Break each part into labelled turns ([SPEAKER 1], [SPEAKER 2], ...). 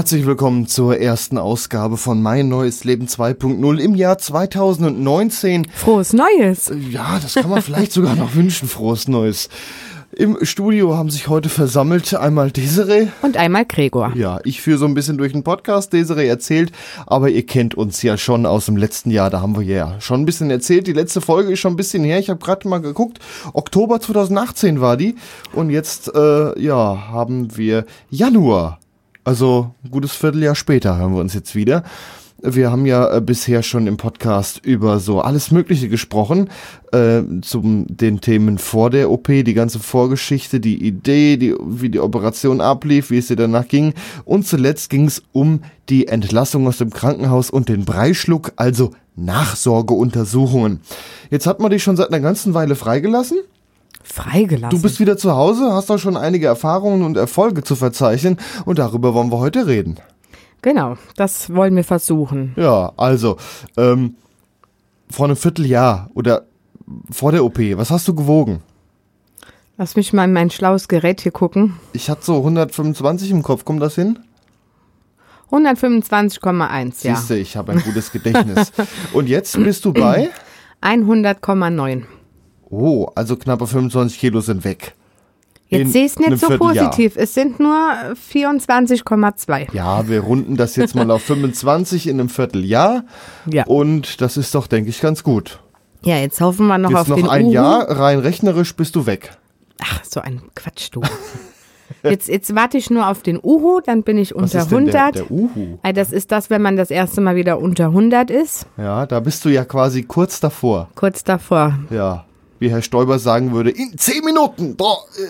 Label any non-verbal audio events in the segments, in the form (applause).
[SPEAKER 1] Herzlich willkommen zur ersten Ausgabe von Mein neues Leben 2.0 im Jahr 2019.
[SPEAKER 2] Frohes Neues!
[SPEAKER 1] Ja, das kann man vielleicht sogar noch wünschen, frohes Neues. Im Studio haben sich heute versammelt einmal Desiree.
[SPEAKER 2] Und einmal Gregor.
[SPEAKER 1] Ja, ich führe so ein bisschen durch den Podcast, Desiree erzählt, aber ihr kennt uns ja schon aus dem letzten Jahr, da haben wir ja schon ein bisschen erzählt. Die letzte Folge ist schon ein bisschen her, ich habe gerade mal geguckt, Oktober 2018 war die und jetzt, äh, ja, haben wir Januar. Also ein gutes Vierteljahr später hören wir uns jetzt wieder. Wir haben ja äh, bisher schon im Podcast über so alles Mögliche gesprochen, äh, zum den Themen vor der OP, die ganze Vorgeschichte, die Idee, die, wie die Operation ablief, wie es ihr danach ging. Und zuletzt ging es um die Entlassung aus dem Krankenhaus und den Breischluck, also Nachsorgeuntersuchungen. Jetzt hat man dich schon seit einer ganzen Weile freigelassen.
[SPEAKER 2] Freigelassen.
[SPEAKER 1] Du bist wieder zu Hause, hast auch schon einige Erfahrungen und Erfolge zu verzeichnen und darüber wollen wir heute reden.
[SPEAKER 2] Genau, das wollen wir versuchen.
[SPEAKER 1] Ja, also, ähm, vor einem Vierteljahr oder vor der OP, was hast du gewogen?
[SPEAKER 2] Lass mich mal in mein schlaues Gerät hier gucken.
[SPEAKER 1] Ich hatte so 125 im Kopf, kommt das hin?
[SPEAKER 2] 125,1, ja.
[SPEAKER 1] Siehste, ich habe ein gutes Gedächtnis. (laughs) Und jetzt bist du bei?
[SPEAKER 2] 100,9.
[SPEAKER 1] Oh, also knappe 25 Kilo sind weg.
[SPEAKER 2] Jetzt seh's
[SPEAKER 1] einem
[SPEAKER 2] nicht so positiv. Es sind nur 24,2.
[SPEAKER 1] Ja, wir runden das jetzt mal auf 25 in einem Vierteljahr.
[SPEAKER 2] Ja.
[SPEAKER 1] Und das ist doch, denke ich, ganz gut.
[SPEAKER 2] Ja, jetzt hoffen wir noch
[SPEAKER 1] Jetzt
[SPEAKER 2] auf
[SPEAKER 1] noch
[SPEAKER 2] den
[SPEAKER 1] ein
[SPEAKER 2] Uhu.
[SPEAKER 1] Jahr, rein rechnerisch bist du weg.
[SPEAKER 2] Ach, so ein Quatsch, du. (laughs) jetzt, jetzt warte ich nur auf den Uhu, dann bin ich
[SPEAKER 1] Was
[SPEAKER 2] unter
[SPEAKER 1] ist denn
[SPEAKER 2] 100.
[SPEAKER 1] Der, der Uhu.
[SPEAKER 2] Das ist das, wenn man das erste Mal wieder unter 100 ist.
[SPEAKER 1] Ja, da bist du ja quasi kurz davor.
[SPEAKER 2] Kurz davor.
[SPEAKER 1] Ja. Wie Herr Stoiber sagen würde, in zehn Minuten, da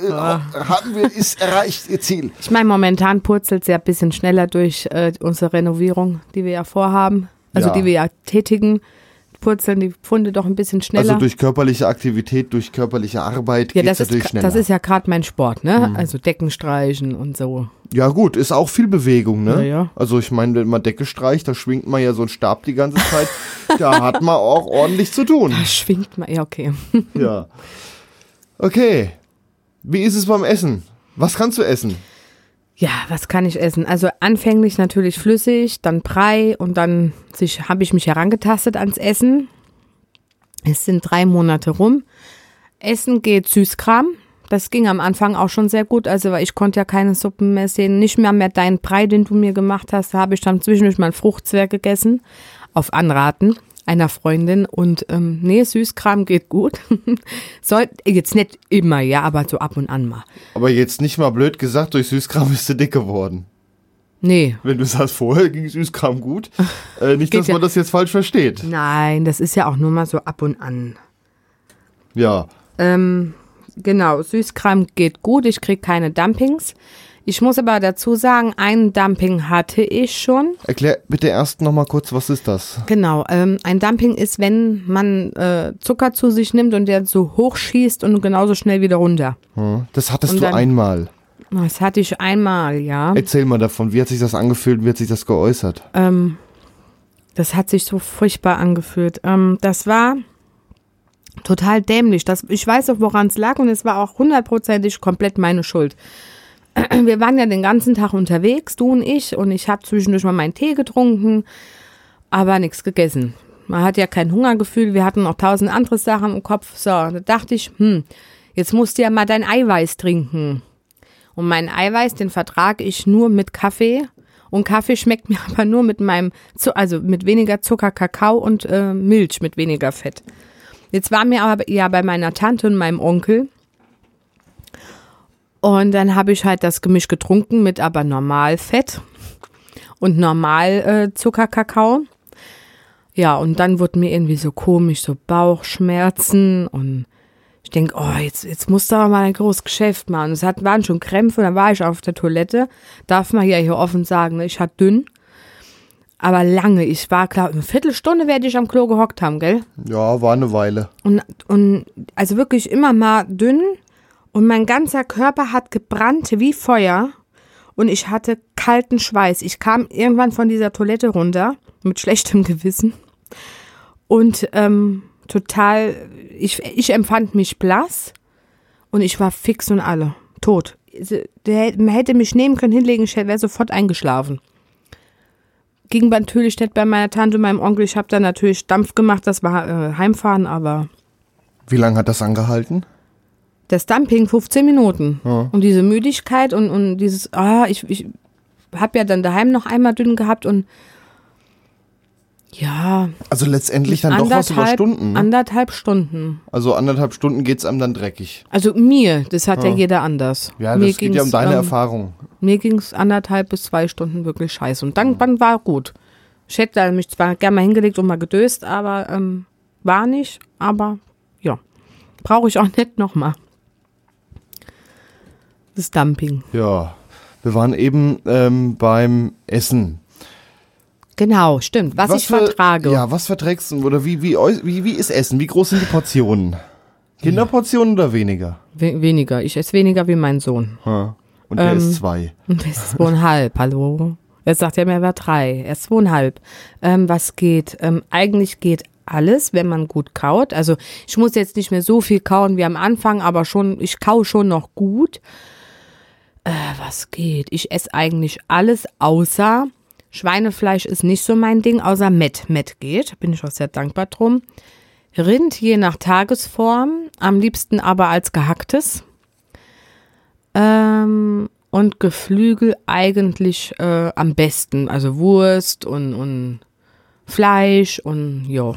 [SPEAKER 1] äh,
[SPEAKER 2] Ah.
[SPEAKER 1] haben wir es erreicht, ihr Ziel.
[SPEAKER 2] Ich meine, momentan purzelt es ja ein bisschen schneller durch äh, unsere Renovierung, die wir ja vorhaben. Also
[SPEAKER 1] Ja.
[SPEAKER 2] die wir ja tätigen. Purzeln die Funde doch ein bisschen schneller.
[SPEAKER 1] Also durch körperliche Aktivität, durch körperliche Arbeit
[SPEAKER 2] ja, das ist,
[SPEAKER 1] natürlich schneller. Mhm.
[SPEAKER 2] das ist ja gerade mein Sport, ne? Also Decken streichen und so.
[SPEAKER 1] ja gut, ist auch viel Bewegung, ne?
[SPEAKER 2] Ja, ja.
[SPEAKER 1] Also ich meine, wenn man Decke streicht, da schwingt man ja so einen Stab die ganze Zeit. (laughs) da hat man auch ordentlich zu tun.
[SPEAKER 2] Da schwingt man, ja, okay.
[SPEAKER 1] Ja. Okay. Wie ist es beim Essen? Was kannst du essen?
[SPEAKER 2] Ja, was kann ich essen? Also anfänglich natürlich flüssig, dann Brei und dann habe ich mich herangetastet ans Essen. Es sind drei Monate rum. Essen geht Süßkram. Das ging am Anfang auch schon sehr gut. Also weil ich konnte ja keine Suppen mehr sehen. Nicht mehr mehr deinen Brei, den du mir gemacht hast. Da habe ich dann zwischendurch mal Fruchtzwerg gegessen. Auf Anraten einer Freundin. Und ähm, nee, Süßkram geht gut. (laughs) Soll jetzt nicht immer, ja, aber so ab und an mal.
[SPEAKER 1] Aber jetzt nicht mal blöd gesagt, durch Süßkram bist du dick geworden.
[SPEAKER 2] Nee,
[SPEAKER 1] Wenn du sagst, vorher ging Süßkram gut. (laughs) Äh, nicht,
[SPEAKER 2] Geht
[SPEAKER 1] dass
[SPEAKER 2] ja.
[SPEAKER 1] man das jetzt falsch versteht.
[SPEAKER 2] Nein, das ist ja auch nur mal so ab und an.
[SPEAKER 1] Ja.
[SPEAKER 2] Ähm, genau, Süßkram geht gut, ich krieg keine Dumpings. Ich muss aber dazu sagen, ein Dumping hatte ich schon.
[SPEAKER 1] Erklär bitte erst nochmal kurz, was ist das?
[SPEAKER 2] Genau, ähm, ein Dumping ist, wenn man äh, Zucker zu sich nimmt und der so hoch schießt und genauso schnell wieder runter.
[SPEAKER 1] Hm? Das hattest
[SPEAKER 2] Und
[SPEAKER 1] du
[SPEAKER 2] dann-
[SPEAKER 1] einmal.
[SPEAKER 2] Das hatte ich einmal, ja.
[SPEAKER 1] Erzähl mal davon. Wie hat sich das angefühlt? Wie hat sich das geäußert?
[SPEAKER 2] Ähm, das hat sich so furchtbar angefühlt. Ähm, das war total dämlich. Das, ich weiß auch, woran es lag und es war auch hundertprozentig komplett meine Schuld. (clears throat) Wir waren ja den ganzen Tag unterwegs, du und ich, und ich habe zwischendurch mal meinen Tee getrunken, aber nichts gegessen. Man hat ja kein Hungergefühl, wir hatten noch tausend andere Sachen im Kopf. So, da dachte ich, hm, jetzt musst du ja mal dein Eiweiß trinken. Und meinen Eiweiß, den vertrage ich nur mit Kaffee. Und Kaffee schmeckt mir (laughs) aber nur mit meinem, also mit weniger Zucker, Kakao und äh, Milch mit weniger Fett. Jetzt war mir aber ja bei meiner Tante und meinem Onkel. Und dann habe ich halt das Gemisch getrunken mit aber normal Fett und normal äh. Ja, und dann wurde mir irgendwie so komisch, so Bauchschmerzen und ich denke, oh, jetzt, jetzt muss da mal ein großes Geschäft machen. Es hat, waren schon Krämpfe, dann war ich auf der Toilette. Darf man ja hier offen sagen, ne? ich hatte dünn. Aber lange. Ich war klar, eine Viertelstunde werde ich am Klo gehockt haben, gell?
[SPEAKER 1] Ja, war eine Weile.
[SPEAKER 2] Und, und also wirklich immer mal dünn. Und mein ganzer Körper hat gebrannt wie Feuer. Und ich hatte kalten Schweiß. Ich kam irgendwann von dieser Toilette runter mit schlechtem Gewissen. Und ähm, total, ich, ich empfand mich blass. Und ich war fix und alle. Tot. Der, man hätte mich nehmen können, hinlegen, ich wäre sofort eingeschlafen. Ging natürlich nicht bei meiner Tante und meinem Onkel. Ich habe da natürlich Dampf gemacht, das war äh, Heimfahren, aber
[SPEAKER 1] Wie lange hat das angehalten?
[SPEAKER 2] Das Dumping 15 Minuten.
[SPEAKER 1] Ja.
[SPEAKER 2] Und diese Müdigkeit und, und dieses, ah, ich, ich habe ja dann daheim noch einmal dünn gehabt und ja,
[SPEAKER 1] Also letztendlich dann doch was über Stunden. Ne?
[SPEAKER 2] Anderthalb Stunden.
[SPEAKER 1] Also anderthalb Stunden geht's einem dann dreckig.
[SPEAKER 2] Also mir, das hat ja
[SPEAKER 1] Ja.
[SPEAKER 2] jeder anders.
[SPEAKER 1] Ja,
[SPEAKER 2] mir
[SPEAKER 1] das geht ja um
[SPEAKER 2] ging's,
[SPEAKER 1] deine
[SPEAKER 2] ähm,
[SPEAKER 1] Erfahrung.
[SPEAKER 2] Mir ging es anderthalb bis zwei Stunden wirklich scheiße. Und dann, dann war gut. Ich hätte mich zwar gerne mal hingelegt und mal gedöst, aber ähm, war nicht. Aber ja, brauche ich auch nicht nochmal. Das Dumping.
[SPEAKER 1] Ja. Wir waren eben ähm, beim Essen.
[SPEAKER 2] Genau, stimmt. Was, ich
[SPEAKER 1] für-
[SPEAKER 2] vertrage.
[SPEAKER 1] Ja, was verträgst du? Oder wie, wie, wie, wie ist Essen? Wie groß sind die Portionen? Kinderportionen oder weniger?
[SPEAKER 2] We weniger. Ich esse weniger wie mein Sohn.
[SPEAKER 1] Ha. Und der
[SPEAKER 2] Ähm,
[SPEAKER 1] ist zwei. (laughs)
[SPEAKER 2] Und das ist zweieinhalb, hallo. Er sagt ja, er wäre drei. Er ist zweieinhalb. Ähm, was geht? Ähm, eigentlich geht alles, wenn man gut kaut. Also ich muss jetzt nicht mehr so viel kauen wie am Anfang, aber schon, ich kau schon noch gut. Äh, was geht? Ich esse eigentlich alles außer Schweinefleisch ist nicht so mein Ding, außer Met. Met geht, bin ich auch sehr dankbar drum. Rind je nach Tagesform, am liebsten aber als gehacktes. Ähm, und Geflügel eigentlich äh, am besten. Also Wurst und, und Fleisch und ja.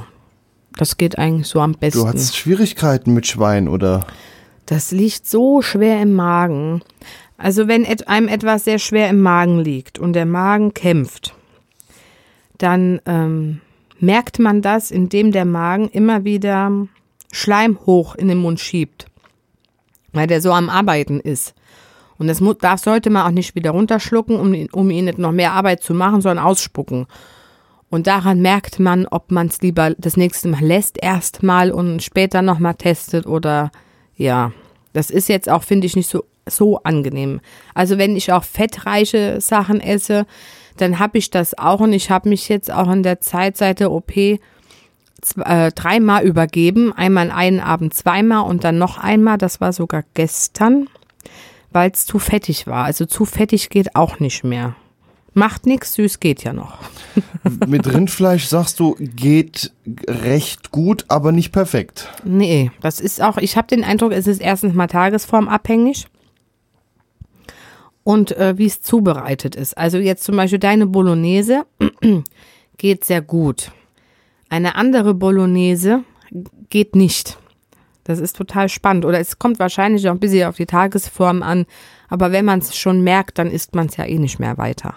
[SPEAKER 2] Das geht eigentlich so am besten.
[SPEAKER 1] Du hattest Schwierigkeiten mit Schwein, oder?
[SPEAKER 2] Das liegt so schwer im Magen. Also wenn einem etwas sehr schwer im Magen liegt und der Magen kämpft, dann ähm, merkt man das, indem der Magen immer wieder Schleim hoch in den Mund schiebt, weil der so am Arbeiten ist. Und das darf, sollte man auch nicht wieder runterschlucken, um, um ihn nicht noch mehr Arbeit zu machen, sondern ausspucken. Und daran merkt man, ob man es lieber das nächste Mal lässt erstmal und später nochmal testet oder ja. Das ist jetzt auch, finde ich, nicht so, so angenehm. Also wenn ich auch fettreiche Sachen esse, dann habe ich das auch und ich habe mich jetzt auch in der Zeit seit der OP äh, dreimal übergeben. Einmal einen Abend zweimal und dann noch einmal, das war sogar gestern, weil es zu fettig war. Also zu fettig geht auch nicht mehr. Macht nichts, süß geht ja noch. (laughs)
[SPEAKER 1] Mit Rindfleisch sagst du, geht recht gut, aber nicht perfekt.
[SPEAKER 2] Nee, das ist auch, ich habe den Eindruck, es ist erstens mal tagesformabhängig und äh, wie es zubereitet ist. Also jetzt zum Beispiel deine Bolognese (clears throat) geht sehr gut. Eine andere Bolognese geht nicht. Das ist total spannend. Oder es kommt wahrscheinlich auch ein bisschen auf die Tagesform an. Aber wenn man es schon merkt, dann isst man es ja eh nicht mehr weiter.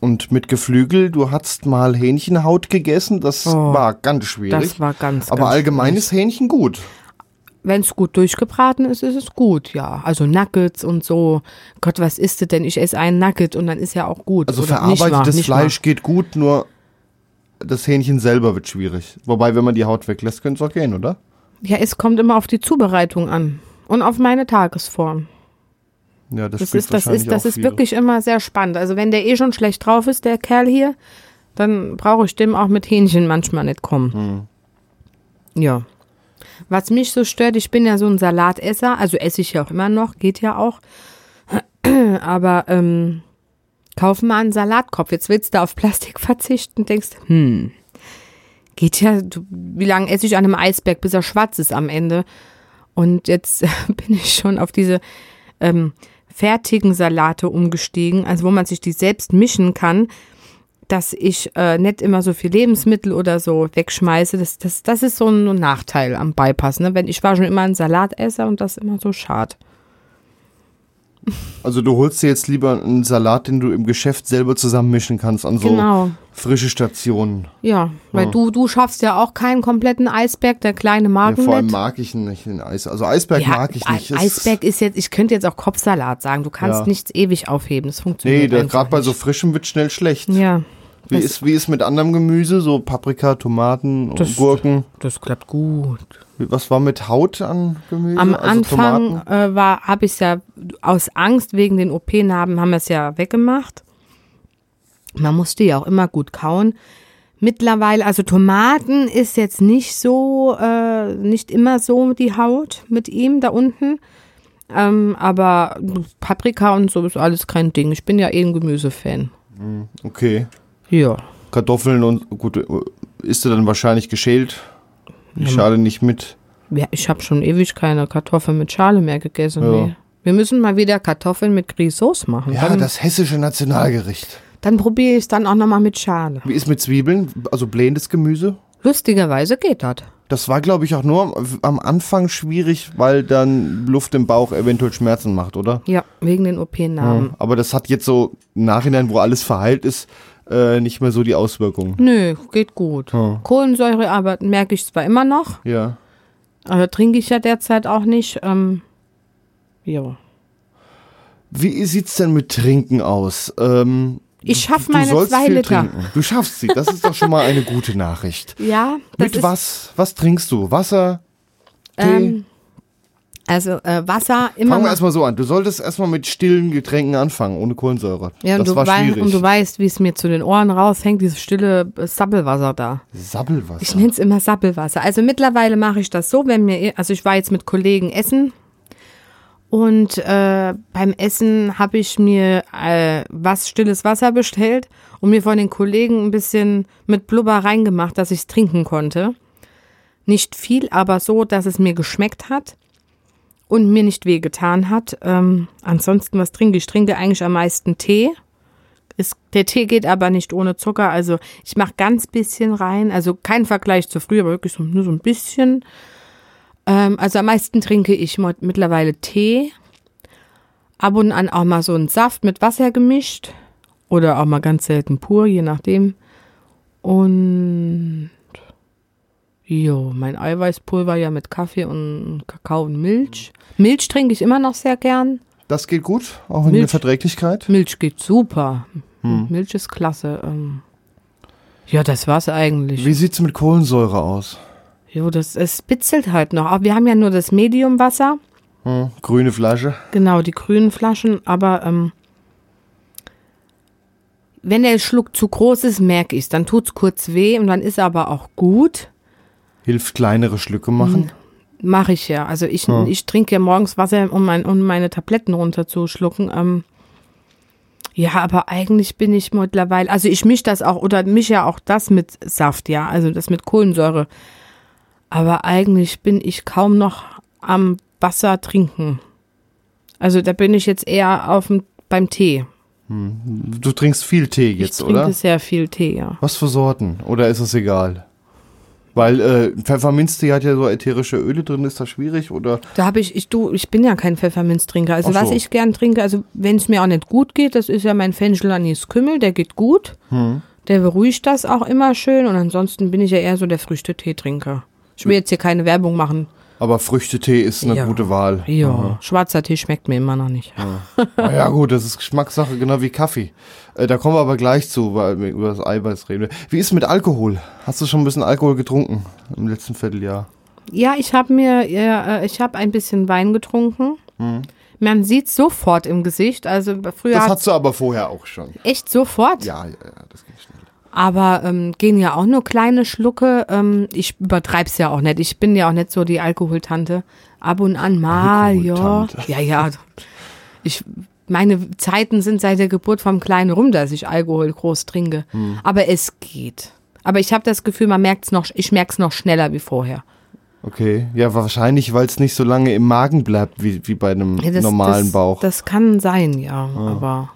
[SPEAKER 1] Und mit Geflügel, du hast mal Hähnchenhaut gegessen, das
[SPEAKER 2] Oh,
[SPEAKER 1] war ganz schwierig.
[SPEAKER 2] Das war ganz,
[SPEAKER 1] aber
[SPEAKER 2] ganz
[SPEAKER 1] allgemein
[SPEAKER 2] schwierig.
[SPEAKER 1] ist Hähnchen gut.
[SPEAKER 2] Wenn es gut durchgebraten ist, ist es gut, ja. Also Nuggets und so. Gott, was isst du denn? Ich esse einen Nugget und dann ist ja auch gut.
[SPEAKER 1] Also
[SPEAKER 2] Oder
[SPEAKER 1] verarbeitetes
[SPEAKER 2] wahr, nicht
[SPEAKER 1] Fleisch geht gut, nur das Hähnchen selber wird schwierig. Wobei, wenn man die Haut weglässt, könnte es auch gehen, oder?
[SPEAKER 2] wahr. Ja, es kommt immer auf die Zubereitung an. Und auf meine Tagesform.
[SPEAKER 1] Ja, das,
[SPEAKER 2] Das ist, das ist, das ist wirklich immer sehr spannend. Also wenn der eh schon schlecht drauf ist, der Kerl hier, dann brauche ich dem auch mit Hähnchen manchmal nicht kommen.
[SPEAKER 1] Hm.
[SPEAKER 2] Ja. Was mich so stört, ich bin ja so ein Salatesser, also esse ich ja auch immer noch, geht ja auch. (clears throat) Aber ähm, kauf mal einen Salatkopf. Jetzt willst du auf Plastik verzichten und denkst, hm, geht ja, du, wie lange esse ich an einem Eisberg, bis er schwarz ist am Ende? Und jetzt (laughs) bin ich schon auf diese ähm, fertigen Salate umgestiegen, also wo man sich die selbst mischen kann, dass ich äh, nicht immer so viel Lebensmittel oder so wegschmeiße. Das, das, das ist so ein Nachteil am Bypass. Ne? Wenn ich war schon immer ein Salatesser und das ist immer so schade.
[SPEAKER 1] Also du holst dir jetzt lieber einen Salat, den du im Geschäft selber zusammenmischen kannst an so
[SPEAKER 2] Genau.
[SPEAKER 1] frische Stationen.
[SPEAKER 2] Ja, weil
[SPEAKER 1] Ja.
[SPEAKER 2] du, du schaffst ja auch keinen kompletten Eisberg, der kleine
[SPEAKER 1] Ja,
[SPEAKER 2] mag
[SPEAKER 1] vor allem
[SPEAKER 2] nicht.
[SPEAKER 1] mag ich nicht den Eis. Also Eisberg
[SPEAKER 2] Ja,
[SPEAKER 1] mag ich nicht.
[SPEAKER 2] Eisberg ist jetzt, ich könnte jetzt auch Kopfsalat sagen. Du kannst
[SPEAKER 1] Ja.
[SPEAKER 2] nichts ewig aufheben. Das funktioniert
[SPEAKER 1] Nee,
[SPEAKER 2] einfach
[SPEAKER 1] gerade bei so
[SPEAKER 2] nicht.
[SPEAKER 1] frischem wird schnell schlecht.
[SPEAKER 2] Ja,
[SPEAKER 1] Wie
[SPEAKER 2] Das-
[SPEAKER 1] ist, wie ist mit anderem Gemüse, so Paprika, Tomaten,
[SPEAKER 2] Das-
[SPEAKER 1] Gurken?
[SPEAKER 2] Das klappt gut.
[SPEAKER 1] Was war mit Haut an Gemüse?
[SPEAKER 2] Am
[SPEAKER 1] also
[SPEAKER 2] Anfang äh, war, habe ich es ja aus Angst wegen den OP-Narben haben wir es ja weggemacht. Man musste ja auch immer gut kauen. Mittlerweile, also Tomaten ist jetzt nicht so, äh, nicht immer so die Haut mit ihm da unten. Ähm, aber Paprika und so ist alles kein Ding. Ich bin ja eh ein Gemüsefan.
[SPEAKER 1] Okay.
[SPEAKER 2] Ja.
[SPEAKER 1] Kartoffeln und gut, isst du dann wahrscheinlich geschält? Die Schale nicht mit.
[SPEAKER 2] ja ich habe schon ewig keine Kartoffeln mit Schale mehr gegessen.
[SPEAKER 1] Ja.
[SPEAKER 2] Nee. Wir müssen mal wieder Kartoffeln mit Grisauce machen.
[SPEAKER 1] Ja,
[SPEAKER 2] dann
[SPEAKER 1] das hessische Nationalgericht.
[SPEAKER 2] dann probiere ich es dann auch nochmal mit Schale.
[SPEAKER 1] Wie ist mit Zwiebeln? Also blähendes Gemüse?
[SPEAKER 2] Lustigerweise geht das.
[SPEAKER 1] Das war, glaube ich, auch nur am- Anfang schwierig, weil dann Luft im Bauch eventuell Schmerzen macht, oder?
[SPEAKER 2] Ja, wegen den OP-Narben.
[SPEAKER 1] Aber das hat jetzt so im Nachhinein, wo alles verheilt ist, äh, nicht mehr so die Auswirkungen.
[SPEAKER 2] Nö, geht gut.
[SPEAKER 1] Hm.
[SPEAKER 2] Kohlensäure aber merke ich zwar immer noch,
[SPEAKER 1] Ja.
[SPEAKER 2] aber trinke ich ja derzeit auch nicht. Ähm, ja.
[SPEAKER 1] Wie sieht's denn mit Trinken aus? Ähm,
[SPEAKER 2] Ich schaff
[SPEAKER 1] du
[SPEAKER 2] meine
[SPEAKER 1] sollst
[SPEAKER 2] zwei Liter.
[SPEAKER 1] Trinken. Du schaffst sie. Das ist doch schon mal eine gute Nachricht. (laughs)
[SPEAKER 2] Ja, das
[SPEAKER 1] mit was? Was trinkst du? Wasser? Tee?
[SPEAKER 2] Ähm, also äh, Wasser immer
[SPEAKER 1] Fangen wir
[SPEAKER 2] mal-
[SPEAKER 1] erstmal so an. Du solltest erstmal mit stillen Getränken anfangen, ohne Kohlensäure.
[SPEAKER 2] ja, und,
[SPEAKER 1] das
[SPEAKER 2] du
[SPEAKER 1] war schwierig.
[SPEAKER 2] und du weißt, wie es mir zu den Ohren raushängt, dieses stille äh, Sabbelwasser da.
[SPEAKER 1] Sabbelwasser.
[SPEAKER 2] Ich nenne es immer Sappelwasser. Also mittlerweile mache ich das so, wenn mir, also ich war jetzt mit Kollegen essen und äh, beim Essen habe ich mir äh, was stilles Wasser bestellt und mir von den Kollegen ein bisschen mit Blubber reingemacht, dass ich es trinken konnte. Nicht viel, aber so, dass es mir geschmeckt hat und mir nicht wehgetan hat. Ähm, ansonsten, was trinke ich? Ich trinke eigentlich am meisten Tee. Ist, der Tee geht aber nicht ohne Zucker. Also ich mache ganz bisschen rein. Also kein Vergleich zu früher, aber wirklich so, nur so ein bisschen. Ähm, also am meisten trinke ich mittlerweile Tee. Ab und an auch mal so einen Saft mit Wasser gemischt. Oder auch mal ganz selten pur, je nachdem. Und jo, mein Eiweißpulver ja mit Kaffee und Kakao und Milch. Milch trinke ich immer noch sehr gern.
[SPEAKER 1] Das geht gut, auch in der. Verträglichkeit.
[SPEAKER 2] Milch geht super. Milch ist klasse. Ähm, ja, das war's eigentlich.
[SPEAKER 1] Wie sieht's mit Kohlensäure aus?
[SPEAKER 2] Jo, das es bitzelt halt noch. Aber wir haben ja nur das Mediumwasser,
[SPEAKER 1] Hm, grüne Flasche.
[SPEAKER 2] genau die grünen Flaschen. Aber ähm, wenn der Schluck zu groß ist, merke ich's. Dann tut's kurz weh und dann ist aber auch gut.
[SPEAKER 1] Hilft kleinere Schlücke machen.
[SPEAKER 2] Mache ich ja. Also ich,
[SPEAKER 1] Ja.
[SPEAKER 2] ich trinke ja morgens Wasser, um, mein, um meine Tabletten runterzuschlucken. Ähm, ja, aber eigentlich bin ich mittlerweile, also ich mische das auch, oder mische ja auch das mit Saft, ja, also das mit Kohlensäure. Aber eigentlich bin ich kaum noch am Wasser trinken. Also da bin ich jetzt eher auf dem, beim Tee.
[SPEAKER 1] Du trinkst viel Tee jetzt,
[SPEAKER 2] ich trinke
[SPEAKER 1] oder?
[SPEAKER 2] sehr viel Tee, ja.
[SPEAKER 1] Was für Sorten? Oder ist es egal? Weil äh, Pfefferminztee hat ja so ätherische Öle drin, ist das schwierig? Oder
[SPEAKER 2] Da habe ich, ich, du, ich bin ja kein Pfefferminztrinker. Also
[SPEAKER 1] so.
[SPEAKER 2] was ich gern trinke, also wenn es mir auch nicht gut geht, das ist ja mein Fenchel Anis Kümmel, der geht gut.
[SPEAKER 1] Hm.
[SPEAKER 2] Der beruhigt das auch immer schön und ansonsten bin ich ja eher so der Früchtetee-Trinker. Ich will jetzt hier keine Werbung machen.
[SPEAKER 1] Aber Früchtetee ist eine
[SPEAKER 2] Ja.
[SPEAKER 1] gute Wahl.
[SPEAKER 2] Ja, schwarzer Tee schmeckt mir immer noch nicht.
[SPEAKER 1] Na ja gut, das ist Geschmackssache, genau wie Kaffee. Äh, da kommen wir aber gleich zu, weil wir über das Eiweiß reden. Wie ist mit Alkohol? Hast du schon ein bisschen Alkohol getrunken im letzten Vierteljahr?
[SPEAKER 2] Ja, ich habe mir, äh, ich habe ein bisschen Wein getrunken. Man sieht sofort im Gesicht. Also früher.
[SPEAKER 1] Das hast du aber vorher auch schon.
[SPEAKER 2] echt sofort.
[SPEAKER 1] Ja, ja, ja, das.
[SPEAKER 2] Aber ähm, gehen ja auch nur kleine Schlucke. Ähm, ich übertreib's ja auch nicht. Ich bin ja auch nicht so die Alkoholtante. Ab und an mal, ja. Ja, ja. Ich, meine Zeiten sind seit der Geburt vom Kleinen rum, dass ich Alkohol groß trinke.
[SPEAKER 1] Hm.
[SPEAKER 2] Aber es geht. Aber ich habe das Gefühl, man merkt's noch, ich merk's noch schneller wie vorher.
[SPEAKER 1] Okay, ja, wahrscheinlich, weil es nicht so lange im Magen bleibt wie, wie bei einem
[SPEAKER 2] Ja, das,
[SPEAKER 1] normalen
[SPEAKER 2] das,
[SPEAKER 1] Bauch.
[SPEAKER 2] Das kann sein, ja. Aber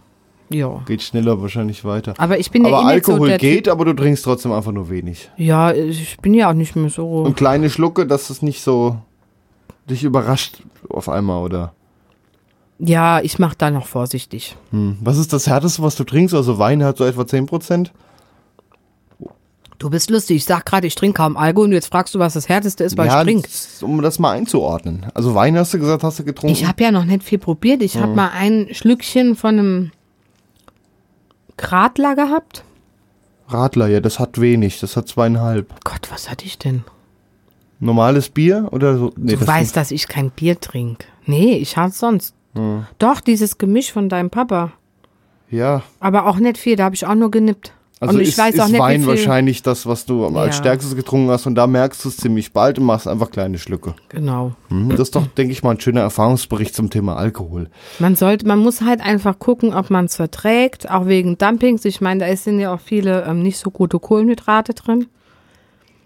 [SPEAKER 2] ja.
[SPEAKER 1] Geht schneller wahrscheinlich weiter.
[SPEAKER 2] Aber ich bin ja
[SPEAKER 1] aber
[SPEAKER 2] eh nicht so
[SPEAKER 1] Alkohol
[SPEAKER 2] der
[SPEAKER 1] geht, aber du trinkst trotzdem einfach nur wenig.
[SPEAKER 2] Ja, ich bin ja auch nicht mehr so.
[SPEAKER 1] Und kleine Schlucke, dass es nicht so dich überrascht auf einmal, oder?
[SPEAKER 2] Ja, ich mach da noch vorsichtig.
[SPEAKER 1] Hm. Was ist das Härteste, was du trinkst? Also Wein hat so etwa 10%?
[SPEAKER 2] Du bist lustig. Ich sag gerade, ich trinke kaum Alkohol und jetzt fragst du, was das Härteste ist, weil
[SPEAKER 1] ja,
[SPEAKER 2] ich trinke.
[SPEAKER 1] um das mal einzuordnen. Also Wein hast du gesagt, hast du getrunken?
[SPEAKER 2] Ich habe ja noch nicht viel probiert. Ich habe mal ein Schlückchen von einem Gradler gehabt.
[SPEAKER 1] Radler, ja, das hat wenig, das hat zweieinhalb.
[SPEAKER 2] Gott, was hatte ich denn?
[SPEAKER 1] Normales Bier oder so? Nee,
[SPEAKER 2] du weißt, dass ich kein Bier trinke. Nee, ich hatte sonst.
[SPEAKER 1] Hm.
[SPEAKER 2] Doch, dieses Gemisch von deinem Papa.
[SPEAKER 1] Ja,
[SPEAKER 2] Aber auch nicht viel, da habe ich auch nur genippt.
[SPEAKER 1] Also
[SPEAKER 2] und ich
[SPEAKER 1] ist,
[SPEAKER 2] weiß
[SPEAKER 1] ist
[SPEAKER 2] auch nicht,
[SPEAKER 1] Wein wahrscheinlich das, was du als
[SPEAKER 2] Ja.
[SPEAKER 1] stärkstes getrunken hast und da merkst du es ziemlich bald und machst einfach kleine Schlücke.
[SPEAKER 2] Genau.
[SPEAKER 1] Hm, Das ist doch, denke ich mal, ein schöner Erfahrungsbericht zum Thema Alkohol.
[SPEAKER 2] Man sollte, man muss halt einfach gucken, ob man es verträgt, auch wegen Dumpings. Ich meine, da sind ja auch viele ähm, nicht so gute Kohlenhydrate drin.